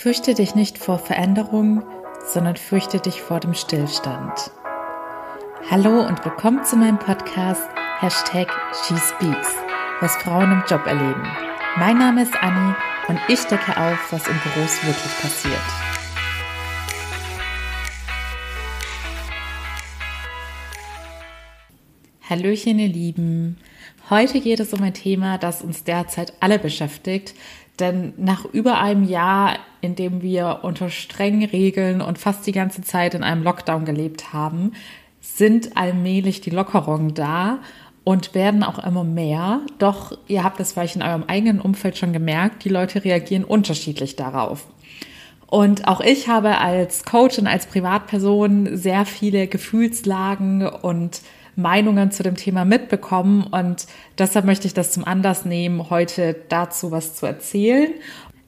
Fürchte dich nicht vor Veränderung, sondern fürchte dich vor dem Stillstand. Hallo und willkommen zu meinem Podcast Hashtag SheSpeaks, was Frauen im Job erleben. Mein Name ist Anni und ich decke auf, was in Büros wirklich passiert. Hallöchen, ihr Lieben. Heute geht es um ein Thema, das uns derzeit alle beschäftigt, denn nach über einem Jahr, in dem wir unter strengen Regeln und fast die ganze Zeit in einem Lockdown gelebt haben, sind allmählich die Lockerungen da und werden auch immer mehr. Doch ihr habt es vielleicht in eurem eigenen Umfeld schon gemerkt, die Leute reagieren unterschiedlich darauf. Und auch ich habe als Coach und als Privatperson sehr viele Gefühlslagen und Meinungen zu dem Thema mitbekommen und deshalb möchte ich das zum Anlass nehmen, heute dazu was zu erzählen.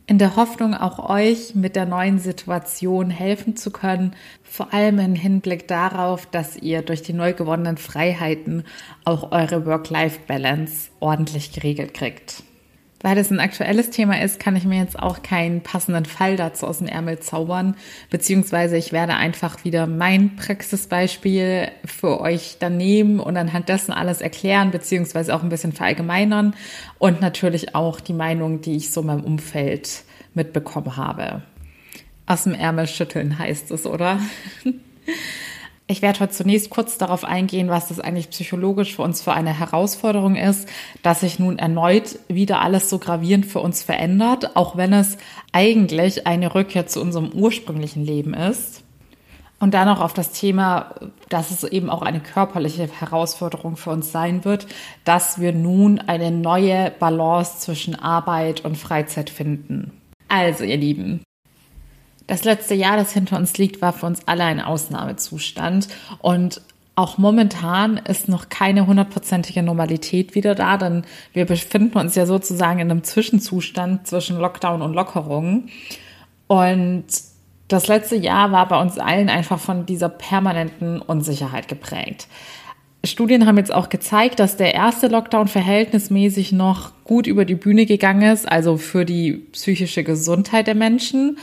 In der Hoffnung, auch euch mit der neuen Situation helfen zu können, vor allem im Hinblick darauf, dass ihr durch die neu gewonnenen Freiheiten auch eure Work-Life-Balance ordentlich geregelt kriegt. Weil das ein aktuelles Thema ist, kann ich mir jetzt auch keinen passenden Fall dazu aus dem Ärmel zaubern, beziehungsweise ich werde einfach wieder mein Praxisbeispiel für euch dann nehmen und anhand dessen alles erklären, beziehungsweise auch ein bisschen verallgemeinern und natürlich auch die Meinung, die ich so in meinem Umfeld mitbekommen habe. Aus dem Ärmel schütteln heißt es, oder? Ich werde heute zunächst kurz darauf eingehen, was das eigentlich psychologisch für uns für eine Herausforderung ist, dass sich nun erneut wieder alles so gravierend für uns verändert, auch wenn es eigentlich eine Rückkehr zu unserem ursprünglichen Leben ist. Und dann noch auf das Thema, dass es eben auch eine körperliche Herausforderung für uns sein wird, dass wir nun eine neue Balance zwischen Arbeit und Freizeit finden. Also, ihr Lieben, das letzte Jahr, das hinter uns liegt, war für uns alle ein Ausnahmezustand. Und auch momentan ist noch keine hundertprozentige Normalität wieder da, denn wir befinden uns ja sozusagen in einem Zwischenzustand zwischen Lockdown und Lockerung. Und das letzte Jahr war bei uns allen einfach von dieser permanenten Unsicherheit geprägt. Studien haben jetzt auch gezeigt, dass der erste Lockdown verhältnismäßig noch gut über die Bühne gegangen ist, also für die psychische Gesundheit der Menschen.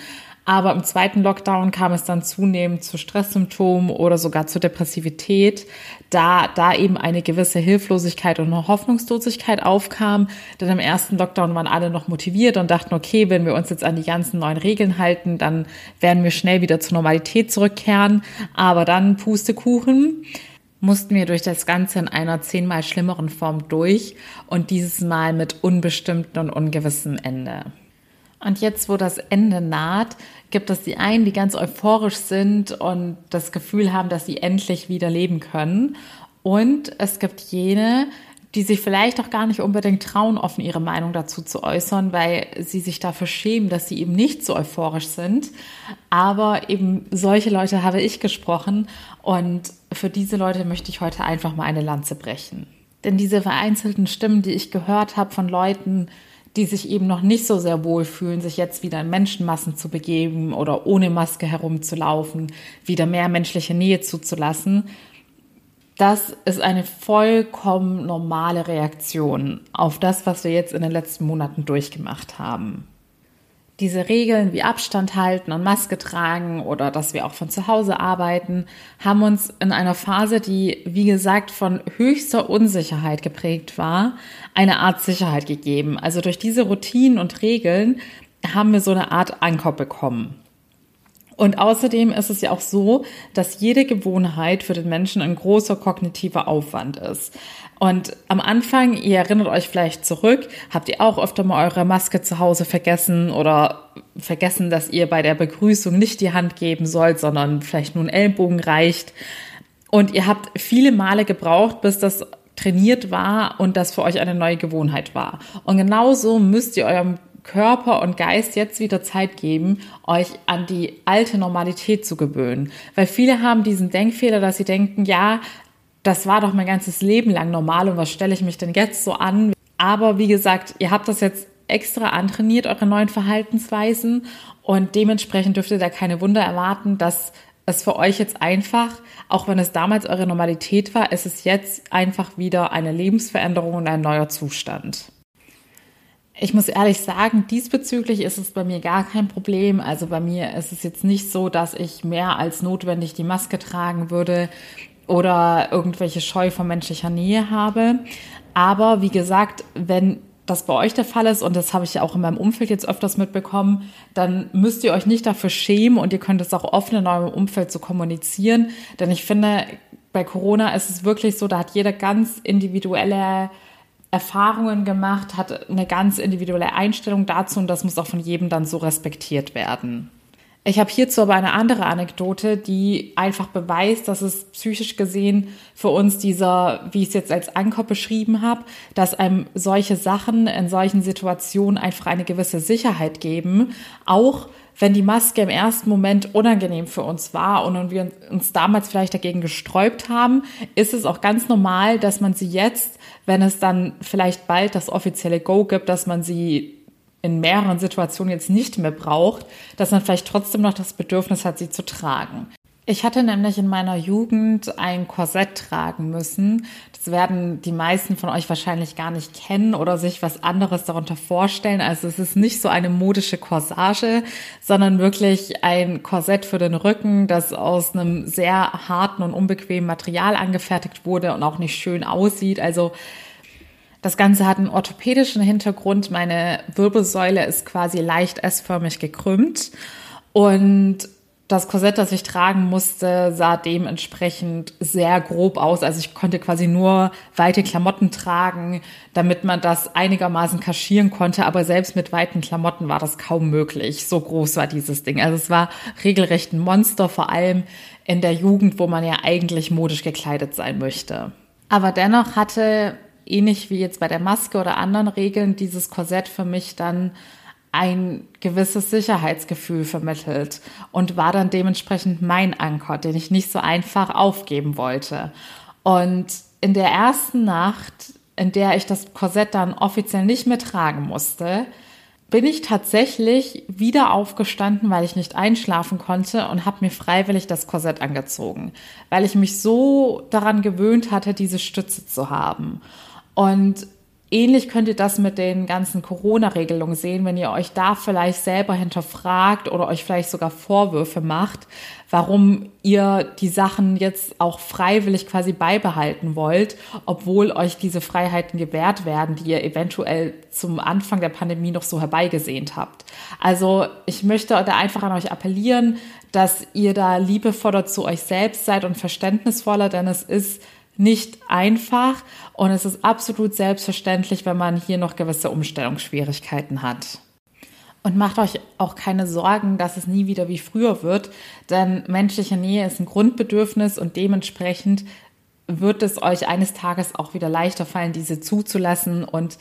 Aber im zweiten Lockdown kam es dann zunehmend zu Stresssymptomen oder sogar zu Depressivität, da da eben eine gewisse Hilflosigkeit und eine Hoffnungslosigkeit aufkam. Denn im ersten Lockdown waren alle noch motiviert und dachten, okay, wenn wir uns jetzt an die ganzen neuen Regeln halten, dann werden wir schnell wieder zur Normalität zurückkehren. Aber dann Pustekuchen mussten wir durch das Ganze in einer zehnmal schlimmeren Form durch und dieses Mal mit unbestimmten und ungewissem Ende. Und jetzt, wo das Ende naht, gibt es die einen, die ganz euphorisch sind und das Gefühl haben, dass sie endlich wieder leben können. Und es gibt jene, die sich vielleicht auch gar nicht unbedingt trauen, offen ihre Meinung dazu zu äußern, weil sie sich dafür schämen, dass sie eben nicht so euphorisch sind. Aber eben solche Leute habe ich gesprochen und für diese Leute möchte ich heute einfach mal eine Lanze brechen. Denn diese vereinzelten Stimmen, die ich gehört habe von Leuten, die sich eben noch nicht so sehr wohlfühlen, sich jetzt wieder in Menschenmassen zu begeben oder ohne Maske herumzulaufen, wieder mehr menschliche Nähe zuzulassen. Das ist eine vollkommen normale Reaktion auf das, was wir jetzt in den letzten Monaten durchgemacht haben diese Regeln wie Abstand halten und Maske tragen oder dass wir auch von zu Hause arbeiten, haben uns in einer Phase, die, wie gesagt, von höchster Unsicherheit geprägt war, eine Art Sicherheit gegeben. Also durch diese Routinen und Regeln haben wir so eine Art Anker bekommen. Und außerdem ist es ja auch so, dass jede Gewohnheit für den Menschen ein großer kognitiver Aufwand ist. Und am Anfang, ihr erinnert euch vielleicht zurück, habt ihr auch öfter mal eure Maske zu Hause vergessen oder vergessen, dass ihr bei der Begrüßung nicht die Hand geben sollt, sondern vielleicht nur ein Ellbogen reicht. Und ihr habt viele Male gebraucht, bis das trainiert war und das für euch eine neue Gewohnheit war. Und genauso müsst ihr eurem Körper und Geist jetzt wieder Zeit geben, euch an die alte Normalität zu gewöhnen. Weil viele haben diesen Denkfehler, dass sie denken, ja, das war doch mein ganzes Leben lang normal und was stelle ich mich denn jetzt so an? Aber wie gesagt, ihr habt das jetzt extra antrainiert, eure neuen Verhaltensweisen und dementsprechend dürft ihr da keine Wunder erwarten, dass es für euch jetzt einfach, auch wenn es damals eure Normalität war, ist es jetzt einfach wieder eine Lebensveränderung und ein neuer Zustand. Ich muss ehrlich sagen, diesbezüglich ist es bei mir gar kein Problem. Also bei mir ist es jetzt nicht so, dass ich mehr als notwendig die Maske tragen würde oder irgendwelche Scheu vor menschlicher Nähe habe. Aber wie gesagt, wenn das bei euch der Fall ist, und das habe ich ja auch in meinem Umfeld jetzt öfters mitbekommen, dann müsst ihr euch nicht dafür schämen und ihr könnt es auch offen in eurem Umfeld so kommunizieren. Denn ich finde, bei Corona ist es wirklich so, da hat jeder ganz individuelle Erfahrungen gemacht, hat eine ganz individuelle Einstellung dazu und das muss auch von jedem dann so respektiert werden. Ich habe hierzu aber eine andere Anekdote, die einfach beweist, dass es psychisch gesehen für uns dieser, wie ich es jetzt als Anker beschrieben habe, dass einem solche Sachen in solchen Situationen einfach eine gewisse Sicherheit geben, auch wenn die Maske im ersten Moment unangenehm für uns war und wir uns damals vielleicht dagegen gesträubt haben, ist es auch ganz normal, dass man sie jetzt, wenn es dann vielleicht bald das offizielle Go gibt, dass man sie in mehreren Situationen jetzt nicht mehr braucht, dass man vielleicht trotzdem noch das Bedürfnis hat, sie zu tragen. Ich hatte nämlich in meiner Jugend ein Korsett tragen müssen. Das werden die meisten von euch wahrscheinlich gar nicht kennen oder sich was anderes darunter vorstellen. Also es ist nicht so eine modische Corsage, sondern wirklich ein Korsett für den Rücken, das aus einem sehr harten und unbequemen Material angefertigt wurde und auch nicht schön aussieht. Also das Ganze hat einen orthopädischen Hintergrund. Meine Wirbelsäule ist quasi leicht S-förmig gekrümmt. Und das Korsett, das ich tragen musste, sah dementsprechend sehr grob aus. Also ich konnte quasi nur weite Klamotten tragen, damit man das einigermaßen kaschieren konnte. Aber selbst mit weiten Klamotten war das kaum möglich. So groß war dieses Ding. Also es war regelrecht ein Monster, vor allem in der Jugend, wo man ja eigentlich modisch gekleidet sein möchte. Aber dennoch hatte ähnlich wie jetzt bei der Maske oder anderen Regeln dieses Korsett für mich dann ein gewisses Sicherheitsgefühl vermittelt und war dann dementsprechend mein Anker, den ich nicht so einfach aufgeben wollte. Und in der ersten Nacht, in der ich das Korsett dann offiziell nicht mehr tragen musste, bin ich tatsächlich wieder aufgestanden, weil ich nicht einschlafen konnte und habe mir freiwillig das Korsett angezogen, weil ich mich so daran gewöhnt hatte, diese Stütze zu haben. Und ähnlich könnt ihr das mit den ganzen Corona-Regelungen sehen, wenn ihr euch da vielleicht selber hinterfragt oder euch vielleicht sogar Vorwürfe macht, warum ihr die Sachen jetzt auch freiwillig quasi beibehalten wollt, obwohl euch diese Freiheiten gewährt werden, die ihr eventuell zum Anfang der Pandemie noch so herbeigesehnt habt. Also ich möchte da einfach an euch appellieren, dass ihr da liebevoller zu euch selbst seid und verständnisvoller, denn es ist nicht einfach und es ist absolut selbstverständlich, wenn man hier noch gewisse Umstellungsschwierigkeiten hat. Und macht euch auch keine Sorgen, dass es nie wieder wie früher wird, denn menschliche Nähe ist ein Grundbedürfnis und dementsprechend wird es euch eines Tages auch wieder leichter fallen, diese zuzulassen und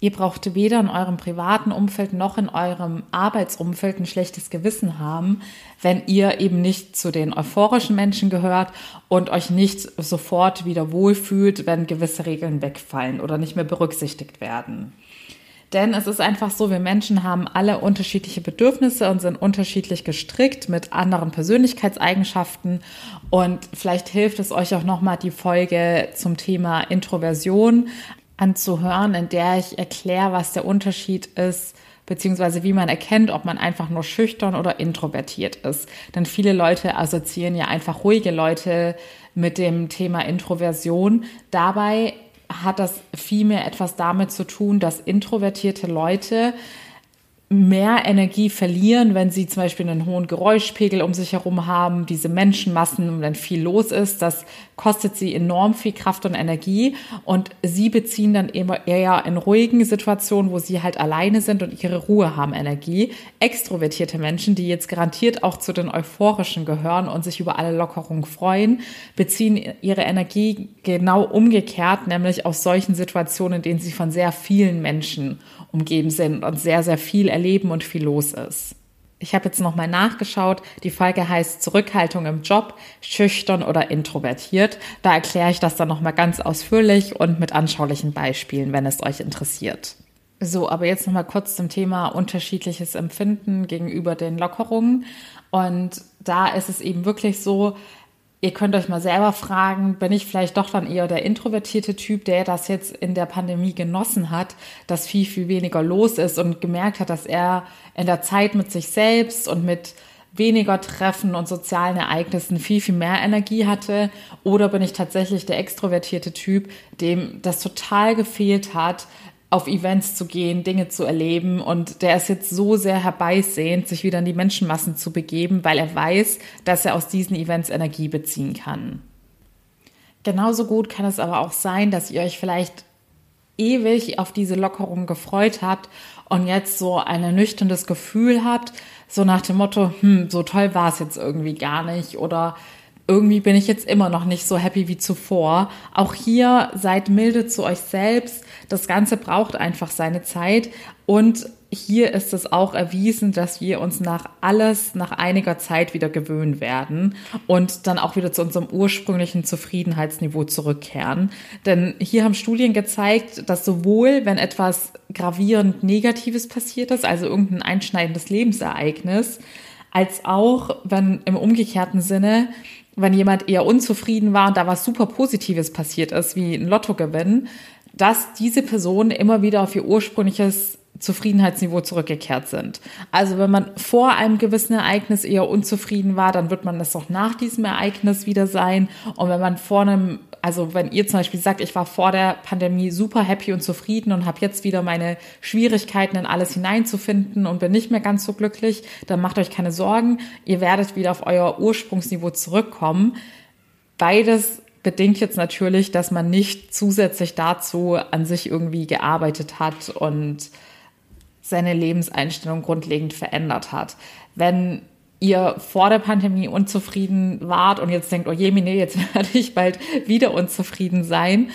Ihr braucht weder in eurem privaten Umfeld noch in eurem Arbeitsumfeld ein schlechtes Gewissen haben, wenn ihr eben nicht zu den euphorischen Menschen gehört und euch nicht sofort wieder wohlfühlt, wenn gewisse Regeln wegfallen oder nicht mehr berücksichtigt werden. Denn es ist einfach so, wir Menschen haben alle unterschiedliche Bedürfnisse und sind unterschiedlich gestrickt mit anderen Persönlichkeitseigenschaften. Und vielleicht hilft es euch auch nochmal die Folge zum Thema Introversion anzuhören, in der ich erkläre, was der Unterschied ist, beziehungsweise wie man erkennt, ob man einfach nur schüchtern oder introvertiert ist. Denn viele Leute assoziieren ja einfach ruhige Leute mit dem Thema Introversion. Dabei hat das vielmehr etwas damit zu tun, dass introvertierte Leute mehr Energie verlieren, wenn sie zum Beispiel einen hohen Geräuschpegel um sich herum haben, diese Menschenmassen, wenn viel los ist, das kostet sie enorm viel Kraft und Energie und sie beziehen dann immer eher in ruhigen Situationen, wo sie halt alleine sind und ihre Ruhe haben, Energie. Extrovertierte Menschen, die jetzt garantiert auch zu den euphorischen gehören und sich über alle Lockerungen freuen, beziehen ihre Energie genau umgekehrt, nämlich aus solchen Situationen, in denen sie von sehr vielen Menschen umgeben sind und sehr, sehr viel erleben und viel los ist. Ich habe jetzt nochmal nachgeschaut. Die Folge heißt Zurückhaltung im Job, schüchtern oder introvertiert. Da erkläre ich das dann nochmal ganz ausführlich und mit anschaulichen Beispielen, wenn es euch interessiert. So, aber jetzt nochmal kurz zum Thema unterschiedliches Empfinden gegenüber den Lockerungen. Und da ist es eben wirklich so, ihr könnt euch mal selber fragen, bin ich vielleicht doch dann eher der introvertierte Typ, der das jetzt in der Pandemie genossen hat, dass viel, viel weniger los ist und gemerkt hat, dass er in der Zeit mit sich selbst und mit weniger Treffen und sozialen Ereignissen viel, viel mehr Energie hatte? Oder bin ich tatsächlich der extrovertierte Typ, dem das total gefehlt hat, auf Events zu gehen, Dinge zu erleben und der ist jetzt so sehr herbeisehnt, sich wieder in die Menschenmassen zu begeben, weil er weiß, dass er aus diesen Events Energie beziehen kann. Genauso gut kann es aber auch sein, dass ihr euch vielleicht ewig auf diese Lockerung gefreut habt und jetzt so ein ernüchterndes Gefühl habt, so nach dem Motto, hm, so toll war es jetzt irgendwie gar nicht oder irgendwie bin ich jetzt immer noch nicht so happy wie zuvor. Auch hier seid milde zu euch selbst. Das Ganze braucht einfach seine Zeit. Und hier ist es auch erwiesen, dass wir uns nach alles nach einiger Zeit wieder gewöhnen werden und dann auch wieder zu unserem ursprünglichen Zufriedenheitsniveau zurückkehren. Denn hier haben Studien gezeigt, dass sowohl wenn etwas gravierend Negatives passiert ist, also irgendein einschneidendes Lebensereignis, als auch wenn im umgekehrten Sinne wenn jemand eher unzufrieden war und da was super Positives passiert ist, wie ein Lottogewinn, dass diese Personen immer wieder auf ihr ursprüngliches Zufriedenheitsniveau zurückgekehrt sind. Also wenn man vor einem gewissen Ereignis eher unzufrieden war, dann wird man es auch nach diesem Ereignis wieder sein. Und wenn man vor einem, also wenn ihr zum Beispiel sagt, ich war vor der Pandemie super happy und zufrieden und habe jetzt wieder meine Schwierigkeiten in alles hineinzufinden und bin nicht mehr ganz so glücklich, dann macht euch keine Sorgen. Ihr werdet wieder auf euer Ursprungsniveau zurückkommen. Beides bedingt jetzt natürlich, dass man nicht zusätzlich dazu an sich irgendwie gearbeitet hat und seine Lebenseinstellung grundlegend verändert hat. Wenn ihr vor der Pandemie unzufrieden wart und jetzt denkt, oh je, nee, jetzt werde ich bald wieder unzufrieden sein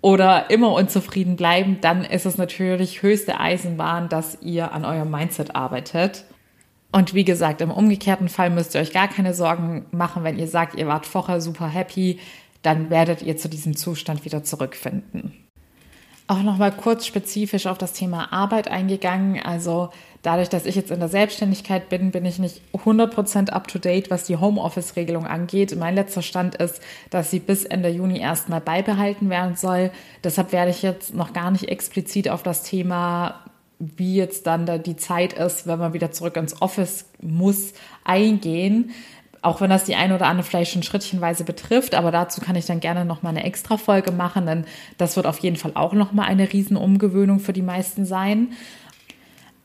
oder immer unzufrieden bleiben, dann ist es natürlich höchste Eisenbahn, dass ihr an eurem Mindset arbeitet. Und wie gesagt, im umgekehrten Fall müsst ihr euch gar keine Sorgen machen, wenn ihr sagt, ihr wart vorher super happy, dann werdet ihr zu diesem Zustand wieder zurückfinden auch noch mal kurz spezifisch auf das Thema Arbeit eingegangen. Also dadurch, dass ich jetzt in der Selbstständigkeit bin, bin ich nicht 100% up to date, was die Homeoffice-Regelung angeht. Mein letzter Stand ist, dass sie bis Ende Juni erstmal beibehalten werden soll. Deshalb werde ich jetzt noch gar nicht explizit auf das Thema wie jetzt dann da die Zeit ist, wenn man wieder zurück ins Office muss, eingehen auch wenn das die eine oder andere vielleicht schon schrittchenweise betrifft, aber dazu kann ich dann gerne noch mal eine extra Folge machen, denn das wird auf jeden Fall auch noch mal eine Riesenumgewöhnung für die meisten sein.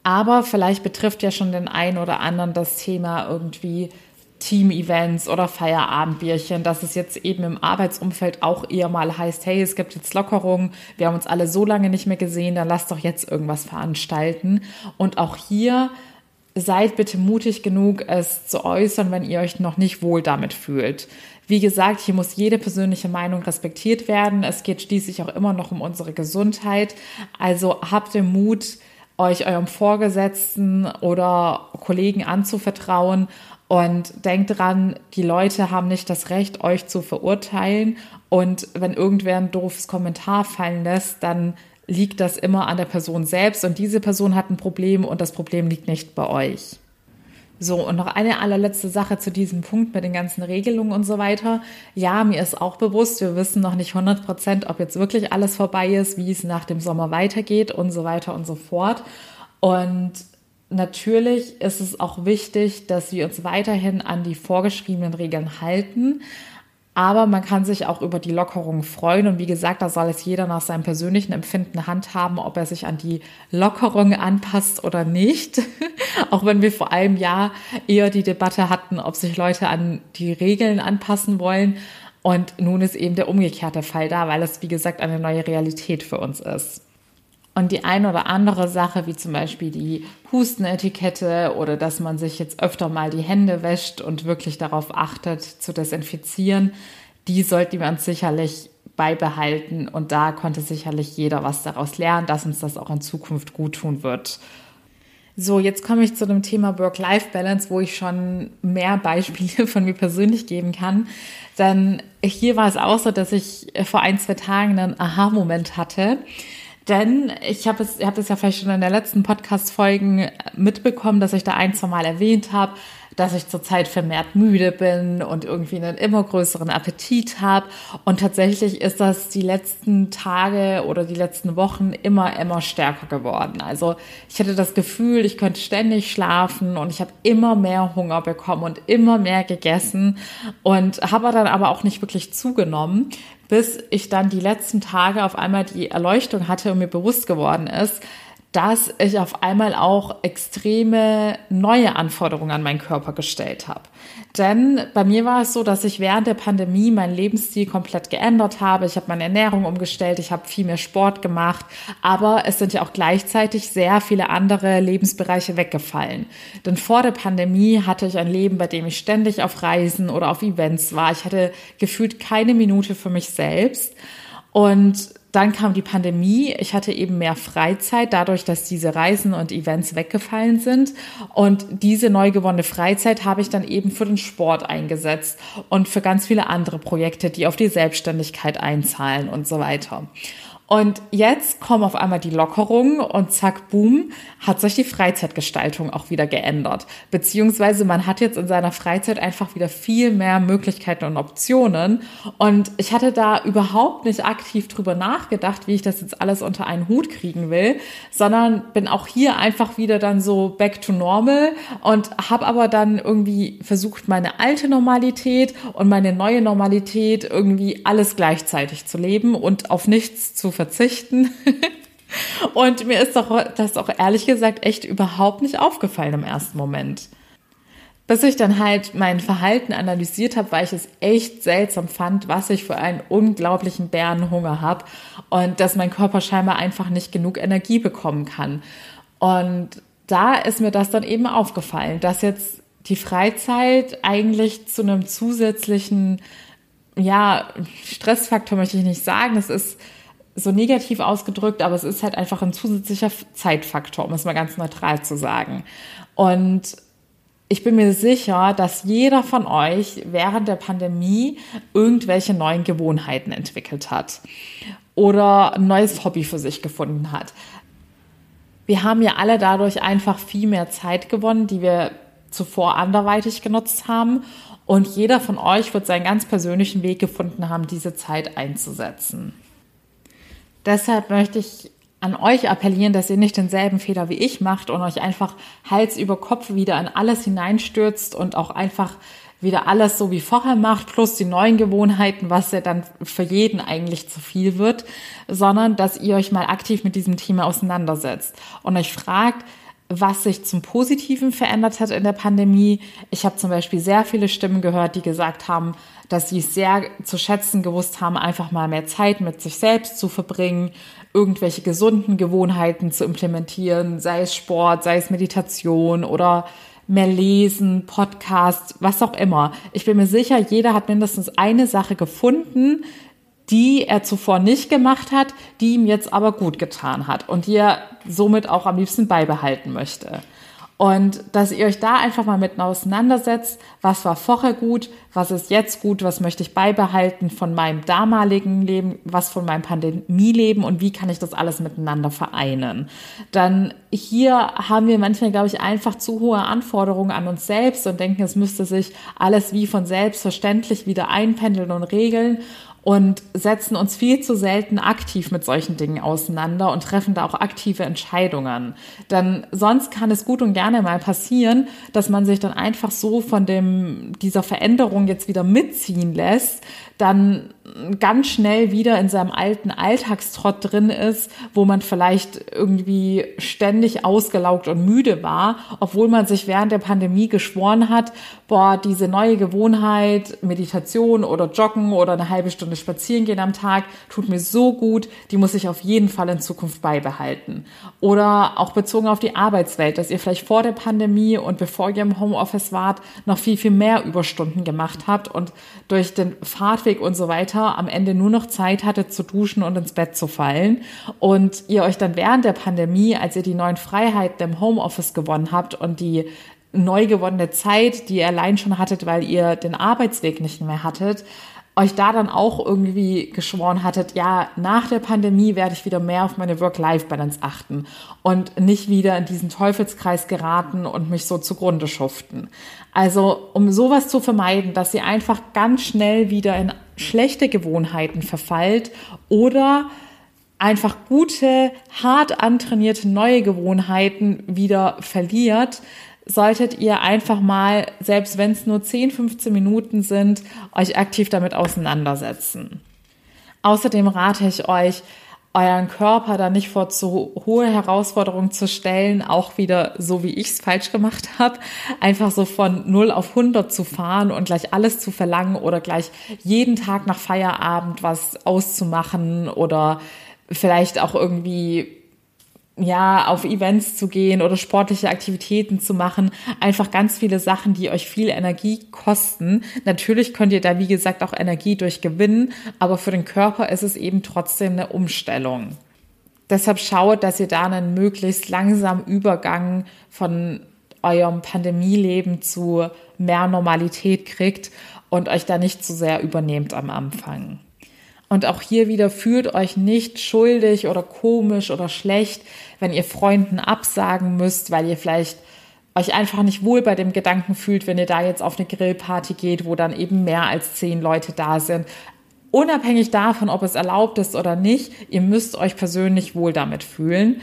Aber vielleicht betrifft ja schon den einen oder anderen das Thema irgendwie Team-Events oder Feierabendbierchen, dass es jetzt eben im Arbeitsumfeld auch eher mal heißt, hey, es gibt jetzt Lockerungen, wir haben uns alle so lange nicht mehr gesehen, dann lasst doch jetzt irgendwas veranstalten. Und auch hier seid bitte mutig genug, es zu äußern, wenn ihr euch noch nicht wohl damit fühlt. Wie gesagt, hier muss jede persönliche Meinung respektiert werden. Es geht schließlich auch immer noch um unsere Gesundheit. Also habt den Mut, euch eurem Vorgesetzten oder Kollegen anzuvertrauen und denkt dran, die Leute haben nicht das Recht, euch zu verurteilen. Und wenn irgendwer ein doofes Kommentar fallen lässt, dann liegt das immer an der Person selbst und diese Person hat ein Problem und das Problem liegt nicht bei euch. So, und noch eine allerletzte Sache zu diesem Punkt mit den ganzen Regelungen und so weiter. Ja, mir ist auch bewusst, wir wissen noch nicht 100 Prozent, ob jetzt wirklich alles vorbei ist, wie es nach dem Sommer weitergeht und so weiter und so fort. Und natürlich ist es auch wichtig, dass wir uns weiterhin an die vorgeschriebenen Regeln halten. Aber man kann sich auch über die Lockerung freuen. Und wie gesagt, da soll es jeder nach seinem persönlichen Empfinden handhaben, ob er sich an die Lockerung anpasst oder nicht. auch wenn wir vor einem Jahr eher die Debatte hatten, ob sich Leute an die Regeln anpassen wollen. Und nun ist eben der umgekehrte Fall da, weil es, wie gesagt, eine neue Realität für uns ist. Und die eine oder andere Sache, wie zum Beispiel die Hustenetikette oder dass man sich jetzt öfter mal die Hände wäscht und wirklich darauf achtet, zu desinfizieren, die sollten wir uns sicherlich beibehalten. Und da konnte sicherlich jeder was daraus lernen, dass uns das auch in Zukunft gut tun wird. So, jetzt komme ich zu dem Thema Work-Life-Balance, wo ich schon mehr Beispiele von mir persönlich geben kann. Denn hier war es auch so, dass ich vor ein, zwei Tagen einen Aha-Moment hatte Denn ich habe es, ihr habt es ja vielleicht schon in der letzten Podcast-Folgen mitbekommen, dass ich da ein, zwei Mal erwähnt habe, dass ich zurzeit vermehrt müde bin und irgendwie einen immer größeren Appetit habe. Und tatsächlich ist das die letzten Tage oder die letzten Wochen immer, immer stärker geworden. Also ich hatte das Gefühl, ich könnte ständig schlafen und ich habe immer mehr Hunger bekommen und immer mehr gegessen und habe dann aber auch nicht wirklich zugenommen, bis ich dann die letzten Tage auf einmal die Erleuchtung hatte und mir bewusst geworden ist, dass ich auf einmal auch extreme neue Anforderungen an meinen Körper gestellt habe. Denn bei mir war es so, dass ich während der Pandemie meinen Lebensstil komplett geändert habe. Ich habe meine Ernährung umgestellt, ich habe viel mehr Sport gemacht, aber es sind ja auch gleichzeitig sehr viele andere Lebensbereiche weggefallen. Denn vor der Pandemie hatte ich ein Leben, bei dem ich ständig auf Reisen oder auf Events war. Ich hatte gefühlt keine Minute für mich selbst. Und dann kam die Pandemie. Ich hatte eben mehr Freizeit, dadurch, dass diese Reisen und Events weggefallen sind. Und diese neu gewonnene Freizeit habe ich dann eben für den Sport eingesetzt und für ganz viele andere Projekte, die auf die Selbstständigkeit einzahlen und so weiter. Und jetzt kommen auf einmal die Lockerungen und zack, boom, hat sich die Freizeitgestaltung auch wieder geändert. Beziehungsweise man hat jetzt in seiner Freizeit einfach wieder viel mehr Möglichkeiten und Optionen. Und ich hatte da überhaupt nicht aktiv drüber nachgedacht, wie ich das jetzt alles unter einen Hut kriegen will, sondern bin auch hier einfach wieder dann so back to normal und habe aber dann irgendwie versucht, meine alte Normalität und meine neue Normalität irgendwie alles gleichzeitig zu leben und auf nichts zu verzichten. Und mir ist doch das auch ehrlich gesagt echt überhaupt nicht aufgefallen im ersten Moment. Bis ich dann halt mein Verhalten analysiert habe, weil ich es echt seltsam fand, was ich für einen unglaublichen Bärenhunger habe und dass mein Körper scheinbar einfach nicht genug Energie bekommen kann. Und da ist mir das dann eben aufgefallen, dass jetzt die Freizeit eigentlich zu einem zusätzlichen, ja, Stressfaktor möchte ich nicht sagen. Es ist so negativ ausgedrückt, aber es ist halt einfach ein zusätzlicher Zeitfaktor, um es mal ganz neutral zu sagen. Und ich bin mir sicher, dass jeder von euch während der Pandemie irgendwelche neuen Gewohnheiten entwickelt hat oder ein neues Hobby für sich gefunden hat. Wir haben ja alle dadurch einfach viel mehr Zeit gewonnen, die wir zuvor anderweitig genutzt haben. Und jeder von euch wird seinen ganz persönlichen Weg gefunden haben, diese Zeit einzusetzen. Deshalb möchte ich an euch appellieren, dass ihr nicht denselben Fehler wie ich macht und euch einfach Hals über Kopf wieder in alles hineinstürzt und auch einfach wieder alles so wie vorher macht, plus die neuen Gewohnheiten, was ja dann für jeden eigentlich zu viel wird, sondern dass ihr euch mal aktiv mit diesem Thema auseinandersetzt und euch fragt, was sich zum Positiven verändert hat in der Pandemie. Ich habe zum Beispiel sehr viele Stimmen gehört, die gesagt haben, dass sie es sehr zu schätzen gewusst haben, einfach mal mehr Zeit mit sich selbst zu verbringen, irgendwelche gesunden Gewohnheiten zu implementieren, sei es Sport, sei es Meditation oder mehr lesen, Podcast, was auch immer. Ich bin mir sicher, jeder hat mindestens eine Sache gefunden, die er zuvor nicht gemacht hat, die ihm jetzt aber gut getan hat und die er somit auch am liebsten beibehalten möchte. Und dass ihr euch da einfach mal mitten auseinandersetzt, was war vorher gut, was ist jetzt gut, was möchte ich beibehalten von meinem damaligen Leben, was von meinem Pandemieleben und wie kann ich das alles miteinander vereinen. Dann hier haben wir manchmal, glaube ich, einfach zu hohe Anforderungen an uns selbst und denken, es müsste sich alles wie von selbstverständlich wieder einpendeln und regeln und setzen uns viel zu selten aktiv mit solchen Dingen auseinander und treffen da auch aktive Entscheidungen. Denn sonst kann es gut und gerne mal passieren, dass man sich dann einfach so von dem, dieser Veränderung jetzt wieder mitziehen lässt, dann ganz schnell wieder in seinem alten Alltagstrott drin ist, wo man vielleicht irgendwie ständig ausgelaugt und müde war, obwohl man sich während der Pandemie geschworen hat, boah, diese neue Gewohnheit, Meditation oder Joggen oder eine halbe Stunde spazieren gehen am Tag, tut mir so gut, die muss ich auf jeden Fall in Zukunft beibehalten. Oder auch bezogen auf die Arbeitswelt, dass ihr vielleicht vor der Pandemie und bevor ihr im Homeoffice wart, noch viel, viel mehr Überstunden gemacht habt und durch den Fahrtweg Fahrradweg und so weiter am Ende nur noch Zeit hattet zu duschen und ins Bett zu fallen. Und ihr euch dann während der Pandemie, als ihr die neuen Freiheiten im Homeoffice gewonnen habt und die neu gewonnene Zeit, die ihr allein schon hattet, weil ihr den Arbeitsweg nicht mehr hattet, euch da dann auch irgendwie geschworen hattet, ja, nach der Pandemie werde ich wieder mehr auf meine Work-Life-Balance achten und nicht wieder in diesen Teufelskreis geraten und mich so zugrunde schuften. Also, um sowas zu vermeiden, dass ihr einfach ganz schnell wieder in schlechte Gewohnheiten verfallt oder einfach gute, hart antrainierte neue Gewohnheiten wieder verliert, solltet ihr einfach mal, selbst wenn es nur 10, 15 Minuten sind, euch aktiv damit auseinandersetzen. Außerdem rate ich euch, euren Körper da nicht vor zu hohe Herausforderungen zu stellen, auch wieder so wie ich es falsch gemacht habe, einfach so von 0 auf 100 zu fahren und gleich alles zu verlangen oder gleich jeden Tag nach Feierabend was auszumachen oder vielleicht auch irgendwie ja, auf Events zu gehen oder sportliche Aktivitäten zu machen. Einfach ganz viele Sachen, die euch viel Energie kosten. Natürlich könnt ihr da, wie gesagt, auch Energie durchgewinnen, aber für den Körper ist es eben trotzdem eine Umstellung. Deshalb schaut, dass ihr da einen möglichst langsamen Übergang von eurem Pandemieleben zu mehr Normalität kriegt und euch da nicht zu sehr übernehmt am Anfang. Und auch hier wieder fühlt euch nicht schuldig oder komisch oder schlecht, wenn ihr Freunden absagen müsst, weil ihr vielleicht euch einfach nicht wohl bei dem Gedanken fühlt, wenn ihr da jetzt auf eine Grillparty geht, wo dann eben mehr als zehn Leute da sind. Unabhängig davon, ob es erlaubt ist oder nicht, ihr müsst euch persönlich wohl damit fühlen.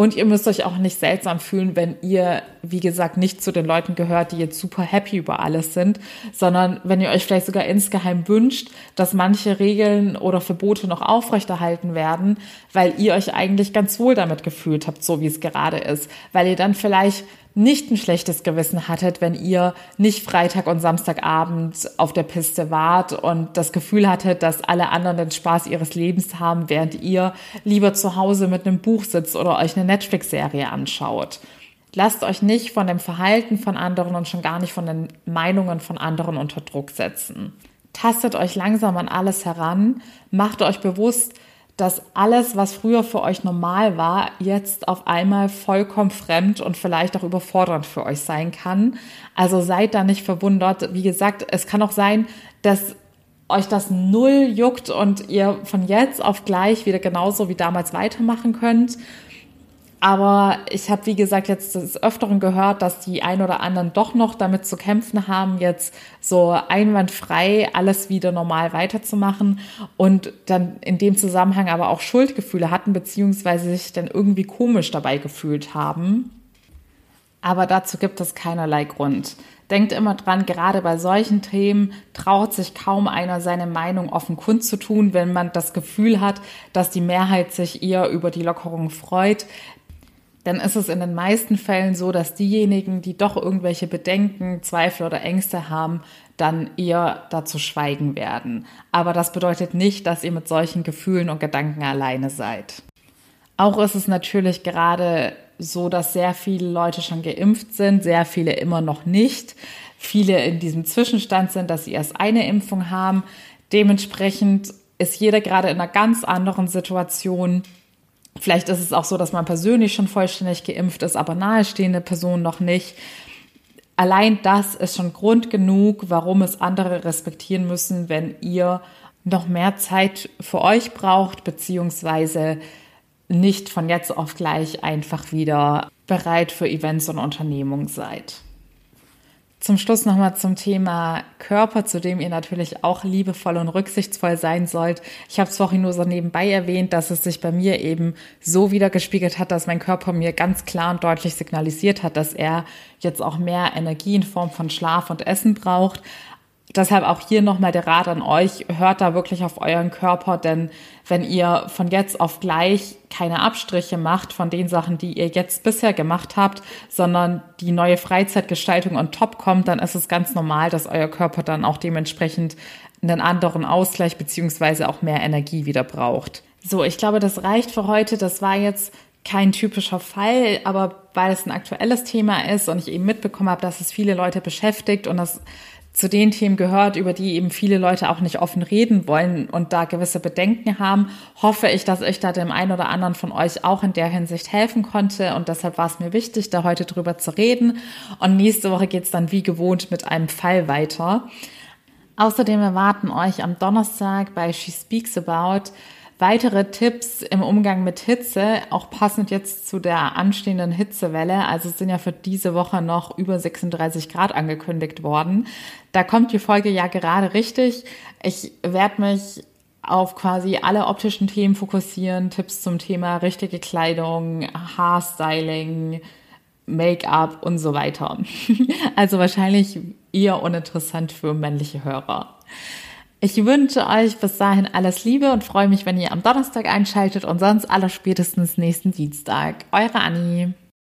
Und ihr müsst euch auch nicht seltsam fühlen, wenn ihr, wie gesagt, nicht zu den Leuten gehört, die jetzt super happy über alles sind, sondern wenn ihr euch vielleicht sogar insgeheim wünscht, dass manche Regeln oder Verbote noch aufrechterhalten werden, weil ihr euch eigentlich ganz wohl damit gefühlt habt, so wie es gerade ist, weil ihr dann vielleicht nicht ein schlechtes Gewissen hattet, wenn ihr nicht Freitag und Samstagabend auf der Piste wart und das Gefühl hattet, dass alle anderen den Spaß ihres Lebens haben, während ihr lieber zu Hause mit einem Buch sitzt oder euch eine Netflix-Serie anschaut. Lasst euch nicht von dem Verhalten von anderen und schon gar nicht von den Meinungen von anderen unter Druck setzen. Tastet euch langsam an alles heran, macht euch bewusst, dass alles, was früher für euch normal war, jetzt auf einmal vollkommen fremd und vielleicht auch überfordernd für euch sein kann. Also seid da nicht verwundert. Wie gesagt, es kann auch sein, dass euch das null juckt und ihr von jetzt auf gleich wieder genauso wie damals weitermachen könnt. Aber ich habe, wie gesagt, jetzt des Öfteren gehört, dass die ein oder anderen doch noch damit zu kämpfen haben, jetzt so einwandfrei alles wieder normal weiterzumachen und dann in dem Zusammenhang aber auch Schuldgefühle hatten, beziehungsweise sich dann irgendwie komisch dabei gefühlt haben. Aber dazu gibt es keinerlei Grund. Denkt immer dran, gerade bei solchen Themen traut sich kaum einer seine Meinung offen kundzutun, wenn man das Gefühl hat, dass die Mehrheit sich eher über die Lockerung freut dann ist es in den meisten Fällen so, dass diejenigen, die doch irgendwelche Bedenken, Zweifel oder Ängste haben, dann eher dazu schweigen werden. Aber das bedeutet nicht, dass ihr mit solchen Gefühlen und Gedanken alleine seid. Auch ist es natürlich gerade so, dass sehr viele Leute schon geimpft sind, sehr viele immer noch nicht. Viele in diesem Zwischenstand sind, dass sie erst eine Impfung haben. Dementsprechend ist jeder gerade in einer ganz anderen Situation Vielleicht ist es auch so, dass man persönlich schon vollständig geimpft ist, aber nahestehende Personen noch nicht. Allein das ist schon Grund genug, warum es andere respektieren müssen, wenn ihr noch mehr Zeit für euch braucht, beziehungsweise nicht von jetzt auf gleich einfach wieder bereit für Events und Unternehmungen seid. Zum Schluss nochmal zum Thema Körper, zu dem ihr natürlich auch liebevoll und rücksichtsvoll sein sollt. Ich habe es vorhin nur so nebenbei erwähnt, dass es sich bei mir eben so wieder gespiegelt hat, dass mein Körper mir ganz klar und deutlich signalisiert hat, dass er jetzt auch mehr Energie in Form von Schlaf und Essen braucht. Deshalb auch hier nochmal der Rat an euch, hört da wirklich auf euren Körper, denn wenn ihr von jetzt auf gleich keine Abstriche macht von den Sachen, die ihr jetzt bisher gemacht habt, sondern die neue Freizeitgestaltung on top kommt, dann ist es ganz normal, dass euer Körper dann auch dementsprechend einen anderen Ausgleich beziehungsweise auch mehr Energie wieder braucht. So, ich glaube, das reicht für heute. Das war jetzt kein typischer Fall, aber weil es ein aktuelles Thema ist und ich eben mitbekommen habe, dass es viele Leute beschäftigt und das zu den Themen gehört, über die eben viele Leute auch nicht offen reden wollen und da gewisse Bedenken haben, hoffe ich, dass ich da dem einen oder anderen von euch auch in der Hinsicht helfen konnte. Und deshalb war es mir wichtig, da heute drüber zu reden. Und nächste Woche geht es dann wie gewohnt mit einem Fall weiter. Außerdem erwarten euch am Donnerstag bei She Speaks About weitere Tipps im Umgang mit Hitze, auch passend jetzt zu der anstehenden Hitzewelle. Also sind ja für diese Woche noch über 36 Grad angekündigt worden. Da kommt die Folge ja gerade richtig. Ich werde mich auf quasi alle optischen Themen fokussieren, Tipps zum Thema richtige Kleidung, Haarstyling, Make-up und so weiter. Also wahrscheinlich eher uninteressant für männliche Hörer. Ich wünsche euch bis dahin alles Liebe und freue mich, wenn ihr am Donnerstag einschaltet und sonst aller spätestens nächsten Dienstag. Eure Annie.